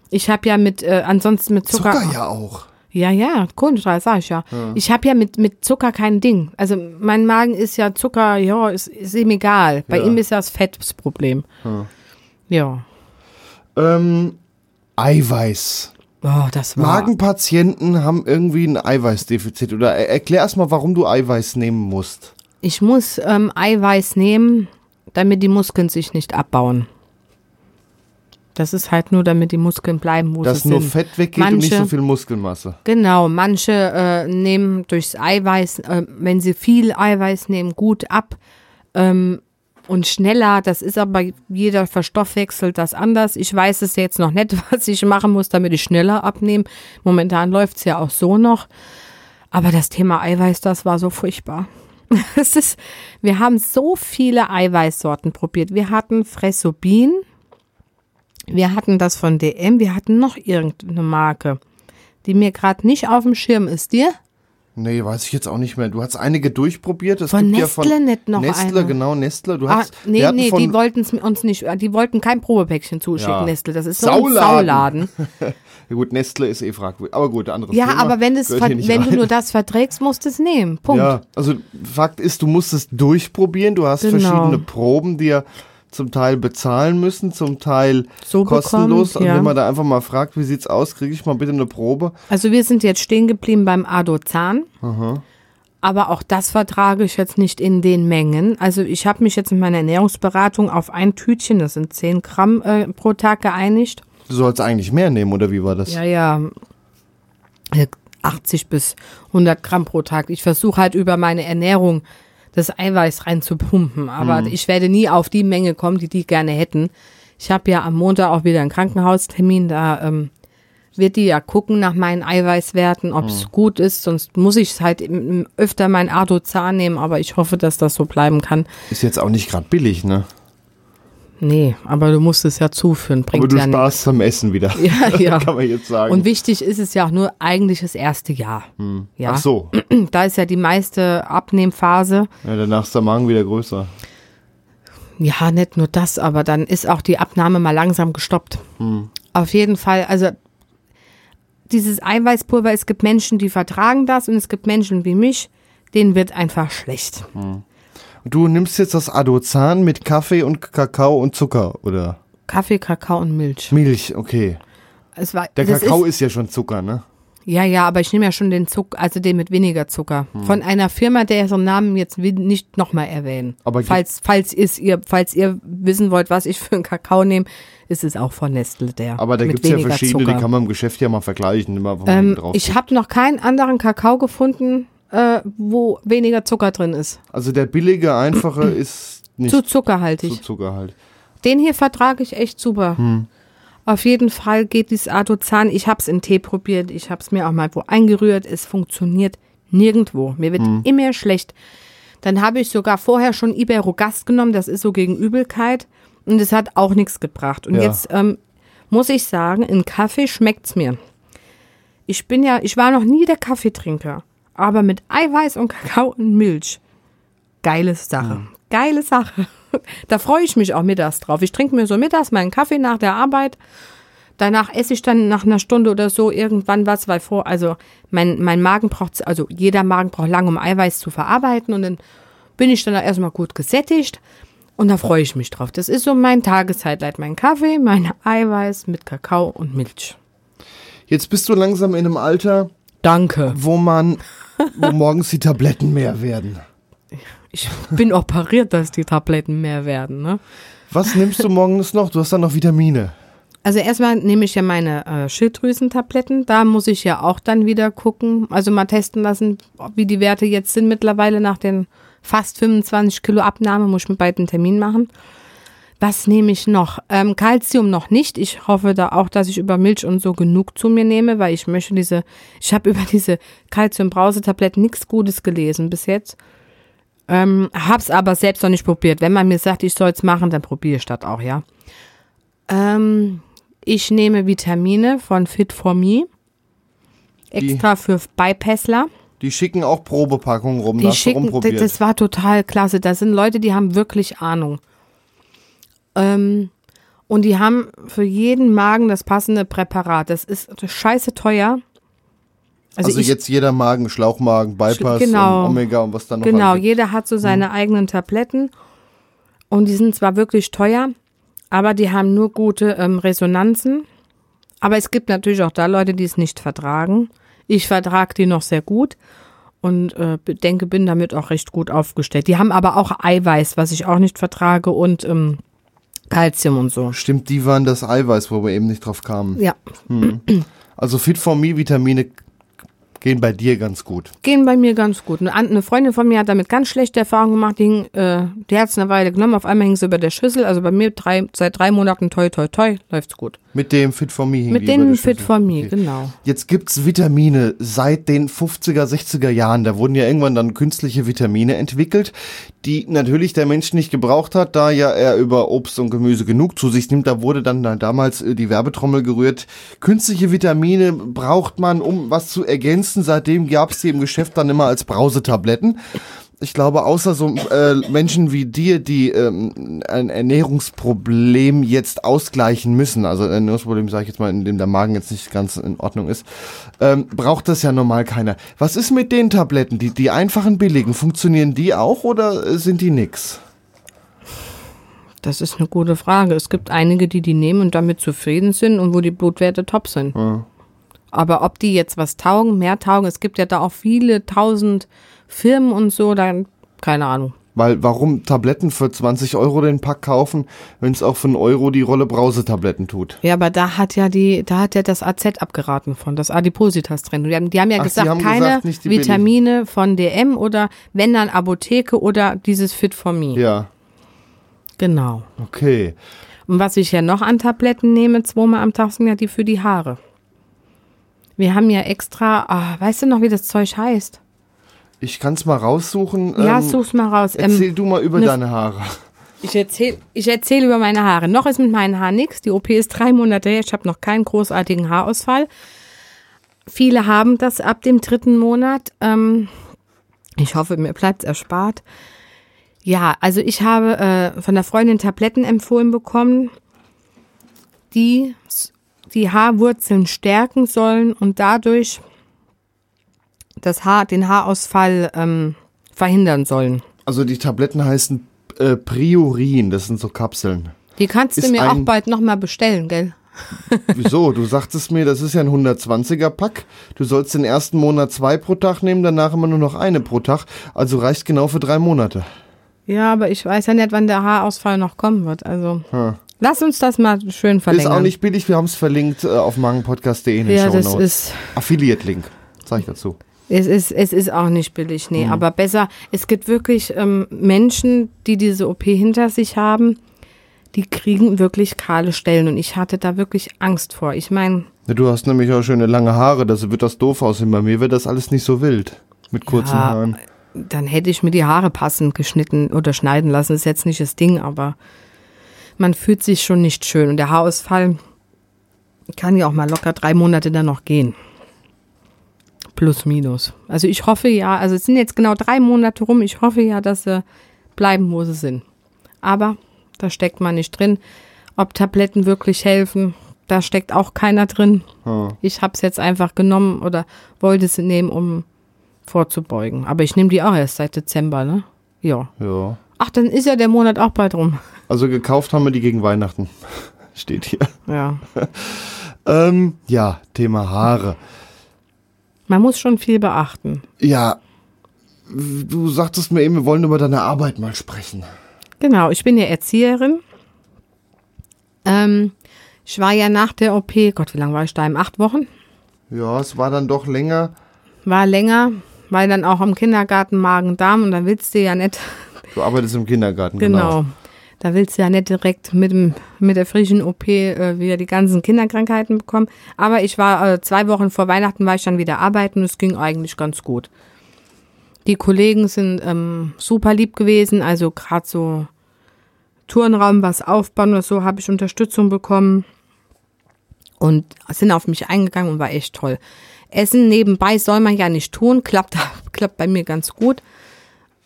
[SPEAKER 2] Ich habe ja mit, äh, ansonsten mit Zucker.
[SPEAKER 1] Zucker ja auch.
[SPEAKER 2] Ja, ja, Kohlenhydrate, sag ich ja. Ich habe ja mit, mit Zucker kein Ding. Also mein Magen ist ja Zucker, ja, ist, ist ihm egal. Bei
[SPEAKER 1] Ja.
[SPEAKER 2] ihm ist ja das Fett das Problem. Ja.
[SPEAKER 1] Ähm, Eiweiß.
[SPEAKER 2] Oh, das war.
[SPEAKER 1] Magenpatienten haben irgendwie ein Eiweißdefizit. Oder er- erklär erst mal, warum du Eiweiß nehmen musst.
[SPEAKER 2] Ich muss ähm, Eiweiß nehmen, damit die Muskeln sich nicht abbauen. Das ist halt nur, damit die Muskeln bleiben, wo
[SPEAKER 1] Dass
[SPEAKER 2] sie
[SPEAKER 1] nur
[SPEAKER 2] sind.
[SPEAKER 1] Fett weggeht und nicht
[SPEAKER 2] Manche-
[SPEAKER 1] so viel Muskelmasse.
[SPEAKER 2] Genau, manche äh, nehmen durchs Eiweiß, äh, wenn sie viel Eiweiß nehmen, gut ab ähm, und schneller. Das ist aber jeder verstoffwechselt das anders. Ich weiß es jetzt noch nicht, (laughs) was ich machen muss, damit ich schneller abnehme. Momentan läuft es ja auch so noch. Aber das Thema Eiweiß, das war so furchtbar. (laughs) Es ist, wir haben so viele Eiweißsorten probiert. Wir hatten Fressobin, wir hatten das von DM, wir hatten noch irgendeine Marke, die mir gerade nicht auf dem Schirm ist. Dir?
[SPEAKER 1] Nee, weiß ich jetzt auch nicht mehr. Du hast einige durchprobiert. Es
[SPEAKER 2] Von
[SPEAKER 1] gibt ja
[SPEAKER 2] Nestle
[SPEAKER 1] von
[SPEAKER 2] nicht noch
[SPEAKER 1] Nestle,
[SPEAKER 2] eine.
[SPEAKER 1] genau, Nestle. Du
[SPEAKER 2] Ah,
[SPEAKER 1] hast,
[SPEAKER 2] nee,
[SPEAKER 1] hatten
[SPEAKER 2] nee,
[SPEAKER 1] von,
[SPEAKER 2] die wollten es uns nicht, die wollten kein Probepäckchen zuschicken,
[SPEAKER 1] Ja.
[SPEAKER 2] Nestle. Das ist so ein
[SPEAKER 1] Sauladen.
[SPEAKER 2] Sauladen. (laughs)
[SPEAKER 1] Ja gut, Nestle ist eh fragwürdig. Aber gut, anderes
[SPEAKER 2] Ja,
[SPEAKER 1] Thema.
[SPEAKER 2] aber wenn,
[SPEAKER 1] nicht
[SPEAKER 2] wenn du nur das verträgst, musst du es nehmen. Punkt.
[SPEAKER 1] Ja, also Fakt ist, du musst es durchprobieren. Du hast
[SPEAKER 2] Genau.
[SPEAKER 1] verschiedene Proben, die ja zum Teil bezahlen müssen, zum Teil
[SPEAKER 2] So
[SPEAKER 1] kostenlos.
[SPEAKER 2] bekommen,
[SPEAKER 1] Und
[SPEAKER 2] ja.
[SPEAKER 1] wenn man da einfach mal fragt, wie sieht's aus, kriege ich mal bitte eine Probe.
[SPEAKER 2] Also wir sind jetzt stehen geblieben beim Adozan. Aber auch das vertrage ich jetzt nicht in den Mengen. Also ich habe mich jetzt mit meiner Ernährungsberatung auf ein Tütchen, das sind 10 Gramm äh, pro Tag geeinigt.
[SPEAKER 1] Du sollst eigentlich mehr nehmen, oder wie war das?
[SPEAKER 2] Ja, ja. Äh, 80 bis 100 Gramm pro Tag. Ich versuche halt über meine Ernährung das Eiweiß reinzupumpen. Aber
[SPEAKER 1] Mhm.
[SPEAKER 2] ich werde nie auf die Menge kommen, die die gerne hätten. Ich habe ja am Montag auch wieder einen Krankenhaustermin. Da ähm, wird die ja gucken nach meinen Eiweißwerten, ob
[SPEAKER 1] Mhm.
[SPEAKER 2] es gut ist. Sonst muss ich halt öfter mein Adozan nehmen. Aber ich hoffe, dass das so bleiben kann.
[SPEAKER 1] Ist jetzt auch nicht gerade billig, ne?
[SPEAKER 2] Nee, aber du musst es ja zuführen. Bringt
[SPEAKER 1] Aber du
[SPEAKER 2] ja
[SPEAKER 1] sparst am Essen wieder. (laughs)
[SPEAKER 2] Ja, (laughs) ja.
[SPEAKER 1] Kann man jetzt sagen.
[SPEAKER 2] Und wichtig ist es ja auch nur eigentlich das erste Jahr. Ja.
[SPEAKER 1] Ach so. (clears throat)
[SPEAKER 2] Da ist ja die meiste Abnehmphase.
[SPEAKER 1] Ja, danach ist der Magen wieder größer.
[SPEAKER 2] Ja, nicht nur das, aber dann ist auch die Abnahme mal langsam gestoppt. Auf jeden Fall, also dieses Eiweißpulver, es gibt Menschen, die vertragen das und es gibt Menschen wie mich, denen wird einfach schlecht.
[SPEAKER 1] Du nimmst jetzt das Adozan mit Kaffee und Kakao und Zucker, oder?
[SPEAKER 2] Kaffee, Kakao und Milch.
[SPEAKER 1] Milch, okay.
[SPEAKER 2] Es war,
[SPEAKER 1] Der Kakao
[SPEAKER 2] ist,
[SPEAKER 1] ist, ja schon Zucker, ne?
[SPEAKER 2] Ja, ja, aber ich nehme ja schon den Zucker, also den mit weniger Zucker. Von einer Firma, deren Namen jetzt nicht nochmal erwähnen.
[SPEAKER 1] Aber gibt-
[SPEAKER 2] falls, falls, ihr, falls ihr wissen wollt, was ich für einen Kakao nehme, ist es auch von Nestle der.
[SPEAKER 1] Aber da
[SPEAKER 2] mit
[SPEAKER 1] gibt's ja verschiedene,
[SPEAKER 2] Zucker.
[SPEAKER 1] die kann man im Geschäft ja mal vergleichen. Immer,
[SPEAKER 2] ähm,
[SPEAKER 1] drauf
[SPEAKER 2] ich habe noch keinen anderen Kakao gefunden, äh, wo weniger Zucker drin ist.
[SPEAKER 1] Also der billige, einfache (clears throat) ist nicht
[SPEAKER 2] Zu
[SPEAKER 1] zu,
[SPEAKER 2] zuckerhaltig.
[SPEAKER 1] Zucker halt.
[SPEAKER 2] Den hier vertrage ich echt super.
[SPEAKER 1] Hm.
[SPEAKER 2] Auf jeden Fall geht dieses Adozan. Ich habe es in Tee probiert. Ich habe es mir auch mal wo eingerührt. Es funktioniert nirgendwo. Mir wird
[SPEAKER 1] Hm.
[SPEAKER 2] immer schlecht. Dann habe ich sogar vorher schon Iberogast genommen. Das ist so gegen Übelkeit. Und es hat auch nichts gebracht. Und
[SPEAKER 1] Ja.
[SPEAKER 2] jetzt ähm, muss ich sagen, in Kaffee schmeckt's mir. Ich bin ja, ich war noch nie der Kaffeetrinker. Aber mit Eiweiß und Kakao und Milch. Geile Sache. Geile Sache. (laughs) Da freue ich mich auch mittags drauf. Ich trinke mir so mittags meinen Kaffee nach der Arbeit. Danach esse ich dann nach einer Stunde oder so irgendwann was, weil vor, also mein, mein Magen braucht, also jeder Magen braucht lange, um Eiweiß zu verarbeiten und dann bin ich dann erstmal gut gesättigt und da freue ich mich drauf. Das ist so mein Tageshighlight, mein Kaffee, mein Eiweiß mit Kakao und Milch.
[SPEAKER 1] Jetzt bist du langsam in einem Alter,
[SPEAKER 2] Danke.
[SPEAKER 1] wo man, wo morgens die Tabletten mehr werden.
[SPEAKER 2] Ich bin operiert, dass die Tabletten mehr werden, ne?
[SPEAKER 1] Was nimmst du morgens noch? Du hast dann noch Vitamine.
[SPEAKER 2] Also erstmal nehme ich ja meine äh, Schilddrüsentabletten. Da muss ich ja auch dann wieder gucken, also mal testen lassen, wie die Werte jetzt sind mittlerweile nach den fast 25 Kilo Abnahme, muss ich mit beiden Termin machen. Was nehme ich noch? Ähm, Calcium noch nicht. Ich hoffe da auch, dass ich über Milch und so genug zu mir nehme, weil ich möchte diese, ich habe (laughs) über diese Calcium-Brausetabletten nichts Gutes gelesen bis jetzt. Ähm, hab's aber selbst noch nicht probiert. Wenn man mir sagt, ich soll es machen, dann probiere ich das auch, ja. Ähm, ich nehme Vitamine von Fit for Me. Extra für Bypassler.
[SPEAKER 1] Die schicken auch Probepackungen rum,
[SPEAKER 2] Die
[SPEAKER 1] da
[SPEAKER 2] schicken, das war total klasse. Das sind Leute, die haben wirklich Ahnung. Ähm, und die haben für jeden Magen das passende Präparat. Das ist scheiße teuer. Also,
[SPEAKER 1] also
[SPEAKER 2] ich,
[SPEAKER 1] jetzt jeder Magen, Schlauchmagen, Bypass
[SPEAKER 2] Genau.
[SPEAKER 1] und Omega und was dann noch
[SPEAKER 2] genau,
[SPEAKER 1] gibt.
[SPEAKER 2] jeder hat so seine eigenen Tabletten. Und die sind zwar wirklich teuer, aber die haben nur gute ähm, Resonanzen. Aber es gibt natürlich auch da Leute, die es nicht vertragen. Ich vertrage die noch sehr gut und äh, denke, bin damit auch recht gut aufgestellt. Die haben aber auch Eiweiß, was ich auch nicht vertrage und ähm, Calcium und so.
[SPEAKER 1] Stimmt, die waren das Eiweiß, wo wir eben nicht drauf kamen.
[SPEAKER 2] Ja,
[SPEAKER 1] Also Fit for Me Vitamine gehen bei dir ganz gut.
[SPEAKER 2] gehen bei mir ganz gut. Eine, Freundin von mir hat damit ganz schlechte Erfahrungen gemacht. Die, hing, äh, die hat es eine Weile genommen, auf einmal hing sie über der Schüssel. Also bei mir drei, seit drei Monaten toi toi toi läuft's gut.
[SPEAKER 1] Mit dem Fit for Me hing
[SPEAKER 2] Mit
[SPEAKER 1] der
[SPEAKER 2] Fit for Me,
[SPEAKER 1] Okay.
[SPEAKER 2] genau.
[SPEAKER 1] Jetzt gibt's Vitamine seit den 50er, 60er Jahren. Da wurden ja irgendwann dann künstliche Vitamine entwickelt, die natürlich der Mensch nicht gebraucht hat, da ja er über Obst und Gemüse genug zu sich nimmt. Da wurde dann da damals äh, die Werbetrommel gerührt. Künstliche Vitamine braucht man, um was zu ergänzen. Seitdem gab's die im Geschäft dann immer als Brausetabletten. Ich glaube, außer so äh, Menschen wie dir, die ähm, ein Ernährungsproblem jetzt ausgleichen müssen, also ein Ernährungsproblem sage ich jetzt mal, in dem der Magen jetzt nicht ganz in Ordnung ist, ähm, braucht das ja normal keiner. Was ist mit den Tabletten, die, die einfachen billigen, funktionieren die auch oder sind die nix?
[SPEAKER 2] Das ist eine gute Frage. Es gibt einige, die die nehmen und damit zufrieden sind und wo die Blutwerte top sind. Aber ob die jetzt was taugen, mehr taugen, es gibt ja da auch viele tausend Firmen und so, dann keine Ahnung.
[SPEAKER 1] Weil warum Tabletten für 20 Euro den Pack kaufen, wenn es auch für einen Euro die Rolle Brausetabletten tut?
[SPEAKER 2] Ja, aber da hat ja die, da hat ja das AZ abgeraten von, das Adipositas drin. Die haben, die haben ja
[SPEAKER 1] Ach,
[SPEAKER 2] gesagt,
[SPEAKER 1] haben
[SPEAKER 2] keine
[SPEAKER 1] gesagt, die billigen.
[SPEAKER 2] Vitamine von DM oder wenn dann Apotheke oder dieses Fit for Me.
[SPEAKER 1] Ja,
[SPEAKER 2] Genau.
[SPEAKER 1] okay.
[SPEAKER 2] Und was ich ja noch an Tabletten nehme, zweimal am Tag, sind ja die für die Haare. Wir haben ja extra, ah, weißt du noch, wie das Zeug heißt?
[SPEAKER 1] Ich kann es mal raussuchen.
[SPEAKER 2] ja,
[SPEAKER 1] Ähm,
[SPEAKER 2] such's mal raus. Ähm,
[SPEAKER 1] Erzähl du mal über
[SPEAKER 2] ne-
[SPEAKER 1] deine Haare.
[SPEAKER 2] ich erzähle ich erzähl über meine Haare. Noch ist mit meinen Haaren nichts. Die OP ist drei Monate her. Ich habe noch keinen großartigen Haarausfall. Viele haben das ab dem dritten Monat. Ähm, ich hoffe, mir bleibt erspart. Ja, also ich habe äh, von der Freundin Tabletten empfohlen bekommen, die die Haarwurzeln stärken sollen und dadurch das Haar, den Haarausfall ähm, verhindern sollen.
[SPEAKER 1] Also die Tabletten heißen äh, Priorin, das sind so Kapseln.
[SPEAKER 2] Die kannst
[SPEAKER 1] Ist
[SPEAKER 2] du mir auch bald nochmal bestellen, gell? (laughs)
[SPEAKER 1] Wieso? Du sagtest mir, das ist ja ein 120er Pack. Du sollst den ersten Monat zwei pro Tag nehmen, danach immer nur noch eine pro Tag. Also reicht genau für drei Monate.
[SPEAKER 2] Ja, aber ich weiß ja nicht, wann der Haarausfall noch kommen wird. Also
[SPEAKER 1] Hm.
[SPEAKER 2] Lass uns das mal schön verlängern.
[SPEAKER 1] Ist auch nicht billig, wir haben es verlinkt äh, auf mangenpodcast.de in den
[SPEAKER 2] ja, das
[SPEAKER 1] Shownotes.
[SPEAKER 2] ist,
[SPEAKER 1] Affiliate-Link, sag ich dazu.
[SPEAKER 2] es ist, es ist auch nicht billig,
[SPEAKER 1] Mhm.
[SPEAKER 2] nee. Aber besser, es gibt wirklich ähm, Menschen, die diese OP hinter sich haben, die kriegen wirklich kahle Stellen. Und ich hatte da wirklich Angst vor. Ich meine,
[SPEAKER 1] Ja, du hast nämlich auch schöne lange Haare, das wird das doof aussehen. Bei mir wird das alles nicht so wild. Mit kurzen
[SPEAKER 2] Ja,
[SPEAKER 1] Haaren.
[SPEAKER 2] dann hätte ich mir die Haare passend geschnitten oder schneiden lassen. Ist jetzt nicht das Ding, aber man fühlt sich schon nicht schön. Und der Haarausfall kann ja auch mal locker drei Monate dann noch gehen. Plus, minus. Also ich hoffe ja, also es sind jetzt genau drei Monate rum. Ich hoffe ja, dass sie bleiben, wo sie sind. Aber da steckt man nicht drin. Ob Tabletten wirklich helfen, da steckt auch keiner drin.
[SPEAKER 1] Hm.
[SPEAKER 2] Ich habe es jetzt einfach genommen oder wollte sie nehmen, um vorzubeugen. Aber ich nehme die auch erst seit Dezember, ne? Ja.
[SPEAKER 1] Ja.
[SPEAKER 2] Ach, dann ist ja der Monat auch bald rum.
[SPEAKER 1] Also gekauft haben wir die gegen Weihnachten. (laughs) Steht hier.
[SPEAKER 2] Ja. (laughs)
[SPEAKER 1] Ähm, ja, Thema Haare.
[SPEAKER 2] Man muss schon viel beachten.
[SPEAKER 1] Ja, du sagtest mir eben, wir wollen über deine Arbeit mal sprechen.
[SPEAKER 2] Genau, ich bin ja Erzieherin. Ähm, ich war ja nach der OP, Gott, wie lange war ich da? In acht Wochen?
[SPEAKER 1] Ja, es war dann doch länger.
[SPEAKER 2] War länger, weil dann auch im Kindergarten Magen-Darm und dann willst du ja nicht
[SPEAKER 1] Du arbeitest im Kindergarten,
[SPEAKER 2] Genau.
[SPEAKER 1] genau.
[SPEAKER 2] Da willst du ja nicht direkt mit, dem, mit der frischen OP äh, wieder die ganzen Kinderkrankheiten bekommen. Aber ich war äh, zwei Wochen vor Weihnachten war ich dann wieder arbeiten und es ging eigentlich ganz gut. Die Kollegen sind ähm, super lieb gewesen, also gerade so Turnraum was aufbauen oder so, habe ich Unterstützung bekommen und sind auf mich eingegangen und war echt toll. Essen nebenbei soll man ja nicht tun, klappt, (laughs) klappt bei mir ganz gut.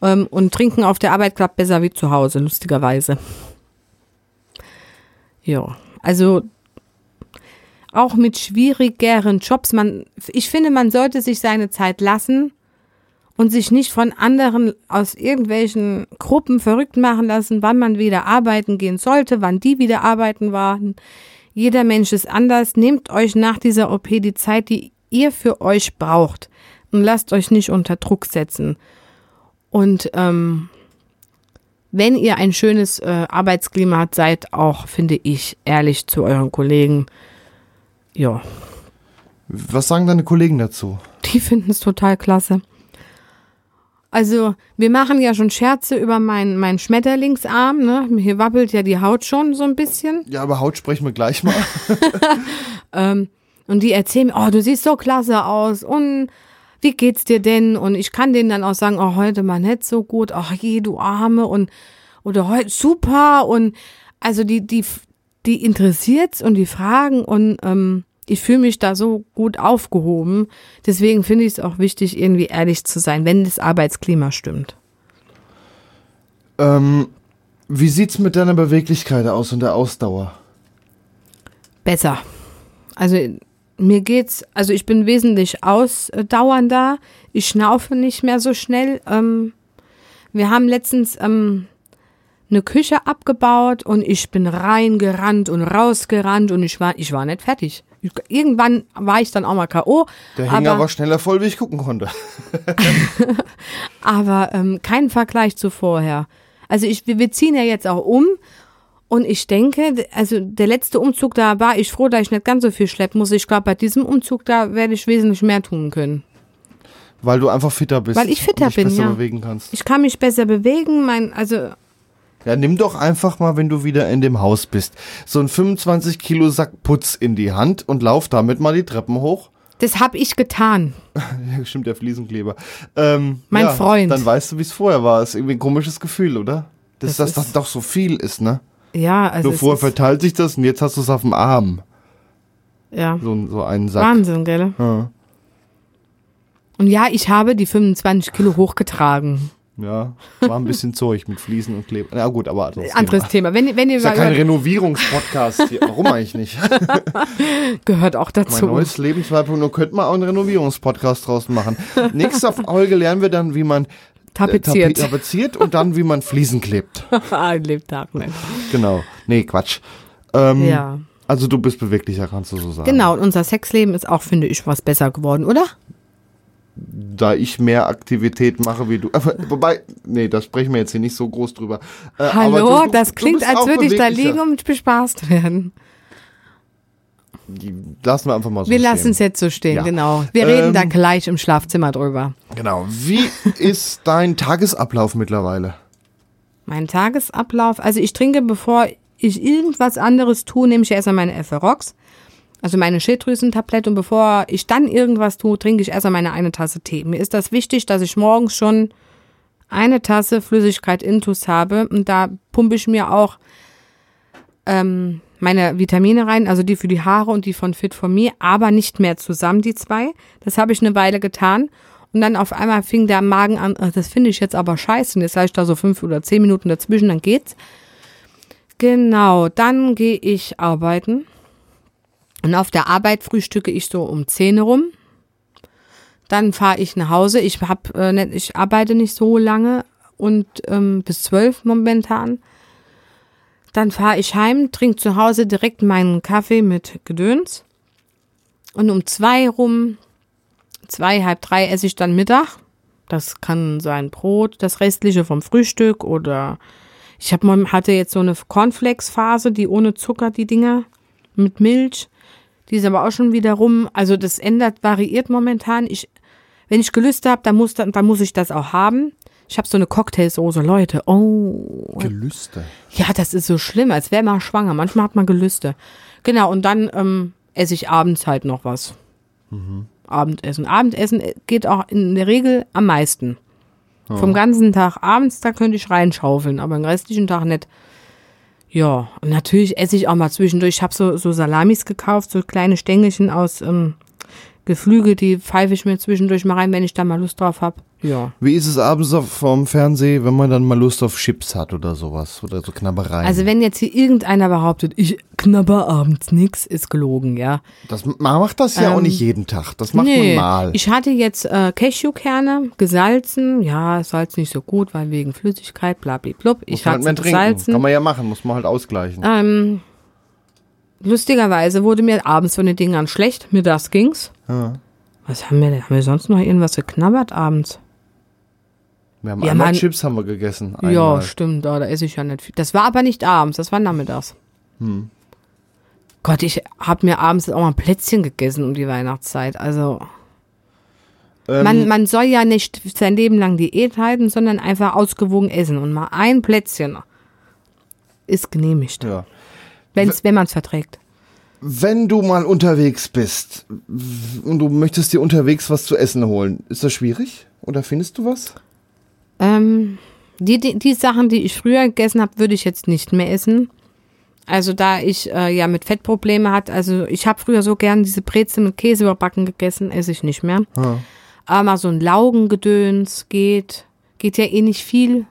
[SPEAKER 2] Ähm, und trinken auf der Arbeit klappt besser wie zu Hause, lustigerweise. Ja, also auch mit schwierigeren Jobs, man, ich finde, man sollte sich seine Zeit lassen und sich nicht von anderen aus irgendwelchen Gruppen verrückt machen lassen, wann man wieder arbeiten gehen sollte, wann die wieder arbeiten waren. Jeder Mensch ist anders. Nehmt euch nach dieser OP die Zeit, die ihr für euch braucht und lasst euch nicht unter Druck setzen. Und ähm, wenn ihr ein schönes äh, Arbeitsklima habt, seid auch, finde ich, ehrlich zu euren Kollegen. Ja.
[SPEAKER 1] Was sagen deine Kollegen dazu?
[SPEAKER 2] Die (laughs) finden es total klasse. Also, wir machen ja schon Scherze über meinen mein Schmetterlingsarm, ne? Hier wabbelt ja die Haut schon so ein bisschen.
[SPEAKER 1] Ja, aber Haut sprechen wir gleich mal. (laughs)
[SPEAKER 2] ähm, und die erzählen, oh, du siehst so klasse aus und wie geht's dir denn? Und ich kann denen dann auch sagen, oh, heute mal nicht so gut, ach je, du Arme und oder heute super und also die, die, die interessiert's und die fragen und ähm, ich fühle mich da so gut aufgehoben. Deswegen finde ich es auch wichtig, irgendwie ehrlich zu sein, wenn das Arbeitsklima stimmt.
[SPEAKER 1] Ähm, wie sieht's mit deiner Beweglichkeit aus und der Ausdauer?
[SPEAKER 2] Besser. Also mir geht's, also ich bin wesentlich ausdauernder. Ich schnaufe nicht mehr so schnell. Ähm, wir haben letztens ähm, eine Küche abgebaut und ich bin reingerannt und rausgerannt und ich war, ich war nicht fertig. Irgendwann war ich dann auch mal K.O.
[SPEAKER 1] Der Hänger aber, war schneller voll, wie ich gucken konnte. (laughs)
[SPEAKER 2] aber ähm, kein Vergleich zu vorher. Also ich, wir ziehen ja jetzt auch um und ich denke, also der letzte Umzug, da war ich froh, dass ich nicht ganz so viel schleppen muss. Ich glaube, bei diesem Umzug, da werde ich wesentlich mehr tun können.
[SPEAKER 1] Weil du einfach fitter bist.
[SPEAKER 2] Weil ich fitter bin,
[SPEAKER 1] besser
[SPEAKER 2] ja.
[SPEAKER 1] bewegen kannst.
[SPEAKER 2] Ich kann mich besser bewegen, mein, also.
[SPEAKER 1] Ja, nimm doch einfach mal, wenn du wieder in dem Haus bist, so einen 25 Kilo Sack Putz in die Hand und lauf damit mal die Treppen hoch.
[SPEAKER 2] Das habe ich getan. (laughs)
[SPEAKER 1] ja, stimmt, der Fliesenkleber. Ähm,
[SPEAKER 2] mein
[SPEAKER 1] ja,
[SPEAKER 2] Freund.
[SPEAKER 1] Dann weißt du, wie es vorher war. Ist irgendwie ein komisches Gefühl, oder? Dass
[SPEAKER 2] Das
[SPEAKER 1] das, das doch so viel ist, ne?
[SPEAKER 2] Ja, also. Es
[SPEAKER 1] vorher verteilt sich das und jetzt hast du es auf dem Arm.
[SPEAKER 2] ja.
[SPEAKER 1] So, so einen Sack.
[SPEAKER 2] Wahnsinn, gell?
[SPEAKER 1] Ja.
[SPEAKER 2] Und ja, ich habe die 25 Kilo hochgetragen.
[SPEAKER 1] Ja, war ein bisschen Zeug mit Fliesen und Kleber. Na gut, aber anderes,
[SPEAKER 2] Anderes
[SPEAKER 1] Thema.
[SPEAKER 2] Thema. Wenn, wenn ihr
[SPEAKER 1] Ist ja kein Renovierungspodcast hier. Warum eigentlich nicht? (laughs)
[SPEAKER 2] gehört auch
[SPEAKER 1] Mein
[SPEAKER 2] dazu.
[SPEAKER 1] neues Leben 2.0 könnte man auch einen Renovierungspodcast draus machen. Nächste Folge lernen wir dann, wie man
[SPEAKER 2] Tapeziert.
[SPEAKER 1] Tape- tapeziert und dann, wie man Fliesen klebt. (laughs)
[SPEAKER 2] Ein Lebtag nicht.
[SPEAKER 1] Genau. Nee, Quatsch. Ähm,
[SPEAKER 2] Ja.
[SPEAKER 1] Also du bist beweglicher, kannst du so sagen.
[SPEAKER 2] Genau, und unser Sexleben ist auch, finde ich, was besser geworden, oder?
[SPEAKER 1] Da ich mehr Aktivität mache wie du. Aber, wobei, nee, da sprechen wir jetzt hier nicht so groß drüber. Äh,
[SPEAKER 2] Hallo,
[SPEAKER 1] du-
[SPEAKER 2] das
[SPEAKER 1] du
[SPEAKER 2] klingt,
[SPEAKER 1] bist
[SPEAKER 2] als würde ich da liegen und bespaßt werden.
[SPEAKER 1] Die lassen wir einfach mal so
[SPEAKER 2] Wir
[SPEAKER 1] stehen.
[SPEAKER 2] lassen es jetzt so stehen,
[SPEAKER 1] Ja.
[SPEAKER 2] genau. Wir reden
[SPEAKER 1] Ähm,
[SPEAKER 2] da gleich im Schlafzimmer drüber.
[SPEAKER 1] Genau. Wie (laughs) ist dein Tagesablauf mittlerweile?
[SPEAKER 2] Mein Tagesablauf, also ich trinke, bevor ich irgendwas anderes tue, nehme ich erstmal meine Efferox, also meine Schilddrüsentablette und bevor ich dann irgendwas tue, trinke ich erstmal meine eine Tasse Tee. Mir ist das wichtig, dass ich morgens schon eine Tasse Flüssigkeit intus habe und da pumpe ich mir auch ähm, meine Vitamine rein, also die für die Haare und die von Fit for Me, aber nicht mehr zusammen, die zwei. Das habe ich eine Weile getan. Und dann auf einmal fing der Magen an, "Ach, das finde ich jetzt aber scheiße. Und jetzt sage ich da so fünf oder zehn Minuten dazwischen, dann geht's. Genau, dann gehe ich arbeiten. Und auf der Arbeit frühstücke ich so um 10 rum. Dann fahre ich nach Hause. Ich hab, äh, ich arbeite nicht so lange und ähm, bis 12 momentan. Dann fahre ich heim, trinke zu Hause direkt meinen Kaffee mit Gedöns. Und um zwei rum, zwei, halb drei esse ich dann Mittag. Das kann sein Brot, das restliche vom Frühstück oder ich hab, hatte jetzt so eine Cornflakes-Phase, die ohne Zucker, die Dinger, mit Milch. Die ist aber auch schon wieder rum. Also das ändert, variiert momentan. Ich, wenn ich Gelüste habe, dann muss, dann, dann muss ich das auch haben. Ich habe so eine Cocktailsoße, Leute. Oh,
[SPEAKER 1] Gelüste.
[SPEAKER 2] ja, das ist so schlimm, als wäre man schwanger. Manchmal hat man Gelüste. Genau, und dann ähm, esse ich abends halt noch was. Abendessen. Abendessen geht auch in der Regel am meisten. Vom ganzen Tag abends, da könnte ich reinschaufeln, aber den restlichen Tag nicht. Ja, und natürlich esse ich auch mal zwischendurch. Ich habe so, so Salamis gekauft, so kleine Stängelchen aus ähm, Geflügel, die pfeife ich mir zwischendurch mal rein, wenn ich da mal Lust drauf habe. Ja.
[SPEAKER 1] Wie ist es abends auf, vorm Fernsehen, wenn man dann mal Lust auf Chips hat oder sowas? Oder so Knabbereien?
[SPEAKER 2] Also wenn jetzt hier irgendeiner behauptet, ich knabber abends nix, ist gelogen, ja.
[SPEAKER 1] das, man macht das ja auch
[SPEAKER 2] Ähm,
[SPEAKER 1] nicht jeden Tag. Das macht
[SPEAKER 2] nee,
[SPEAKER 1] man mal.
[SPEAKER 2] ich hatte jetzt äh, Cashewkerne, gesalzen. Ja, Salz nicht so gut, weil wegen Flüssigkeit, blablablub.
[SPEAKER 1] Muss
[SPEAKER 2] Ich
[SPEAKER 1] man halt
[SPEAKER 2] hatte
[SPEAKER 1] trinken.
[SPEAKER 2] gesalzen.
[SPEAKER 1] Kann man ja machen, muss man halt ausgleichen.
[SPEAKER 2] Ähm, lustigerweise wurde mir abends von den Dingern schlecht. Mir das ging's.
[SPEAKER 1] Ja.
[SPEAKER 2] Was haben wir denn? Haben wir sonst noch irgendwas geknabbert abends?
[SPEAKER 1] Wir haben
[SPEAKER 2] Ja,
[SPEAKER 1] einmal Chips haben wir gegessen.
[SPEAKER 2] Ja,
[SPEAKER 1] Einmal.
[SPEAKER 2] stimmt. Oh, da esse ich ja nicht viel. Das war aber nicht abends, das war nachmittags.
[SPEAKER 1] Hm.
[SPEAKER 2] Gott, ich habe mir abends auch mal Plätzchen gegessen um die Weihnachtszeit. Also
[SPEAKER 1] Ähm,
[SPEAKER 2] man, man soll ja nicht sein Leben lang Diät halten, sondern einfach ausgewogen essen. Und mal ein Plätzchen ist genehmigt,
[SPEAKER 1] ja.
[SPEAKER 2] Wenn's, wenn man es verträgt.
[SPEAKER 1] Wenn du mal unterwegs bist und du möchtest dir unterwegs was zu essen holen, ist das schwierig? Oder findest du was?
[SPEAKER 2] Ähm, die, die, die Sachen, die ich früher gegessen habe, würde ich jetzt nicht mehr essen. Also da ich äh, ja mit Fettprobleme hatte, also ich habe früher so gern diese Brezel mit Käse überbacken gegessen, esse ich nicht mehr.
[SPEAKER 1] Ja.
[SPEAKER 2] Aber mal so ein Laugengedöns geht, geht ja eh nicht viel.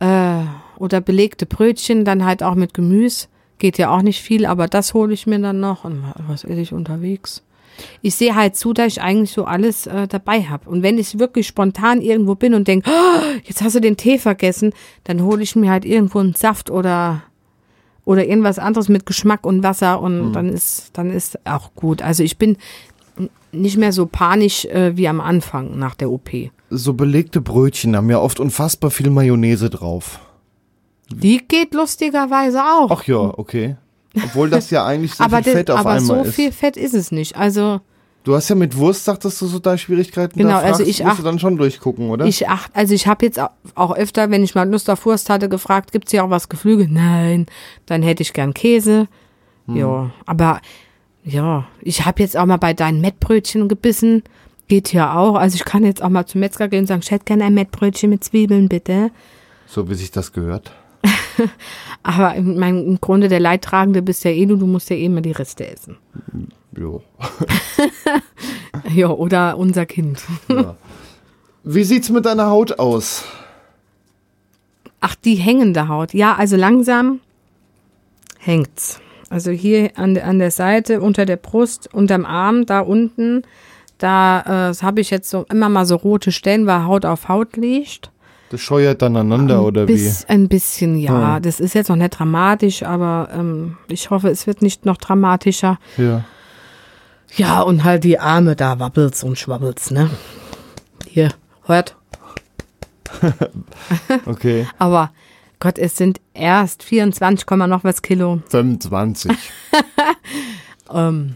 [SPEAKER 2] Äh, oder belegte Brötchen, dann halt auch mit Gemüse, geht ja auch nicht viel, aber das hole ich mir dann noch. Und was esse ich unterwegs? Ich sehe halt zu, dass ich eigentlich so alles äh, dabei habe. Und wenn ich wirklich spontan irgendwo bin und denke, oh, jetzt hast du den Tee vergessen, dann hole ich mir halt irgendwo einen Saft oder oder irgendwas anderes mit Geschmack und Wasser und dann ist dann ist auch gut. Also ich bin nicht mehr so panisch äh, wie am Anfang nach der OP.
[SPEAKER 1] So belegte Brötchen haben ja oft unfassbar viel Mayonnaise drauf.
[SPEAKER 2] Die geht lustigerweise auch.
[SPEAKER 1] Ach ja, okay. Obwohl das ja eigentlich (laughs)
[SPEAKER 2] aber
[SPEAKER 1] viel Fett auf
[SPEAKER 2] aber
[SPEAKER 1] einmal
[SPEAKER 2] so
[SPEAKER 1] ist.
[SPEAKER 2] viel Fett ist es nicht. Also
[SPEAKER 1] Du hast ja mit Wurst, sagtest du, so da Schwierigkeiten
[SPEAKER 2] Genau,
[SPEAKER 1] da
[SPEAKER 2] also ich
[SPEAKER 1] musst du dann schon durchgucken, oder?
[SPEAKER 2] ich acht, also ich habe jetzt au- auch öfter, wenn ich mal Lust auf Wurst hatte, gefragt, gibt's hier auch was Geflügel? Nein, dann hätte ich gern Käse.
[SPEAKER 1] Hm.
[SPEAKER 2] Ja, aber ja, ich habe jetzt auch mal bei deinen Mettbrötchen gebissen. Geht ja auch. Also ich kann jetzt auch mal zum Metzger gehen und sagen, ich hätte gerne ein Mettbrötchen mit Zwiebeln, bitte.
[SPEAKER 1] so wie sich das gehört. (laughs)
[SPEAKER 2] Aber im, mein, im Grunde der Leidtragende bist ja eh du, du musst ja eh immer die Reste essen.
[SPEAKER 1] Jo. (laughs)
[SPEAKER 2] Ja, oder unser Kind. (laughs)
[SPEAKER 1] Wie sieht's mit deiner Haut aus?
[SPEAKER 2] Ach, die hängende Haut. Ja, also langsam hängt's. Also hier an, der- an der Seite, unter der Brust, unterm Arm, da unten, da äh, habe ich jetzt so immer mal so rote Stellen, weil Haut auf Haut liegt.
[SPEAKER 1] Das scheuert dann aneinander, oder wie?
[SPEAKER 2] Bis, ein bisschen, ja.
[SPEAKER 1] Hm.
[SPEAKER 2] Das ist jetzt noch nicht dramatisch, aber ähm, ich hoffe, es wird nicht noch dramatischer.
[SPEAKER 1] Ja.
[SPEAKER 2] Ja, und halt die Arme, da wabbelt's und schwabbelt's, ne? Hier, hört. (laughs)
[SPEAKER 1] Okay. (laughs)
[SPEAKER 2] Aber Gott, es sind erst 24, Komma noch was Kilo.
[SPEAKER 1] 25. (laughs)
[SPEAKER 2] Ähm,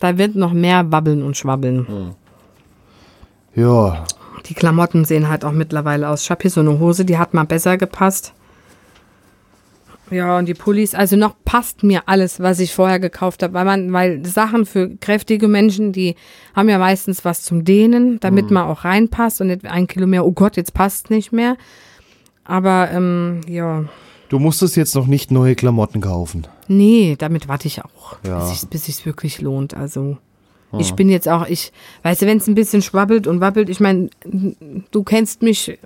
[SPEAKER 2] da wird noch mehr wabbeln und schwabbeln.
[SPEAKER 1] ja.
[SPEAKER 2] Die Klamotten sehen halt auch mittlerweile aus. Ich habe hier so eine Hose, die hat mal besser gepasst. Ja, und die Pullis, also noch passt mir alles, was ich vorher gekauft habe, weil man, weil Sachen für kräftige Menschen, die haben ja meistens was zum Dehnen, damit man auch reinpasst und nicht ein Kilo mehr, oh Gott, jetzt passt nicht mehr. Aber ja, ja,
[SPEAKER 1] Du musstest jetzt noch nicht neue Klamotten kaufen.
[SPEAKER 2] Nee, damit warte ich auch,
[SPEAKER 1] Ja.
[SPEAKER 2] bis es wirklich lohnt. Also ich bin jetzt auch, ich, weißt du, wenn es ein bisschen schwabbelt und wabbelt, ich meine, du kennst mich,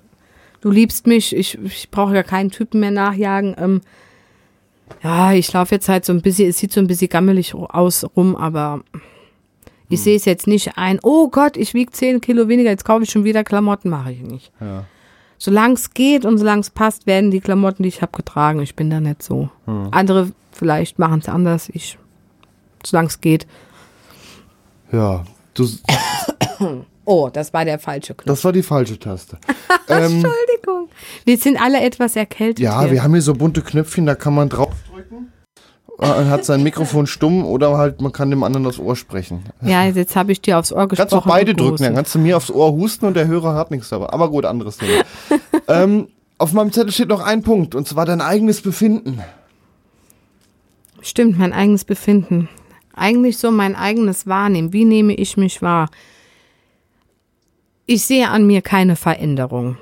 [SPEAKER 2] du liebst mich, ich, ich brauche ja keinen Typen mehr nachjagen. Ähm, ja, ich laufe jetzt halt so ein bisschen, es sieht so ein bisschen gammelig aus rum, aber ich sehe es jetzt nicht ein, oh Gott, ich wiege 10 Kilo weniger, jetzt kaufe ich schon wieder Klamotten, mache ich nicht.
[SPEAKER 1] Ja.
[SPEAKER 2] Solange es geht und solange es passt, werden die Klamotten, die ich habe, getragen. Ich bin da nicht so. Andere vielleicht machen es anders. Ich, solange es geht.
[SPEAKER 1] Ja. Du,
[SPEAKER 2] Oh, das war der falsche Knopf.
[SPEAKER 1] das war die falsche Taste. (laughs) ähm,
[SPEAKER 2] Entschuldigung. Wir sind alle etwas erkältet.
[SPEAKER 1] ja,
[SPEAKER 2] hier.
[SPEAKER 1] wir haben hier so bunte Knöpfchen, da kann man draufdrücken. äh, hat sein Mikrofon stumm oder halt man kann dem anderen aufs Ohr sprechen.
[SPEAKER 2] Ja, jetzt habe ich dir aufs Ohr gesprochen.
[SPEAKER 1] Kannst du beide drücken, dann kannst du mir aufs Ohr husten und der Hörer hat nichts dabei. Aber gut, anderes Thema. (laughs) ähm, auf meinem Zettel steht noch ein Punkt und zwar dein eigenes Befinden.
[SPEAKER 2] Stimmt, mein eigenes Befinden. Eigentlich so mein eigenes Wahrnehmen. Wie nehme ich mich wahr? Ich sehe an mir keine Veränderung.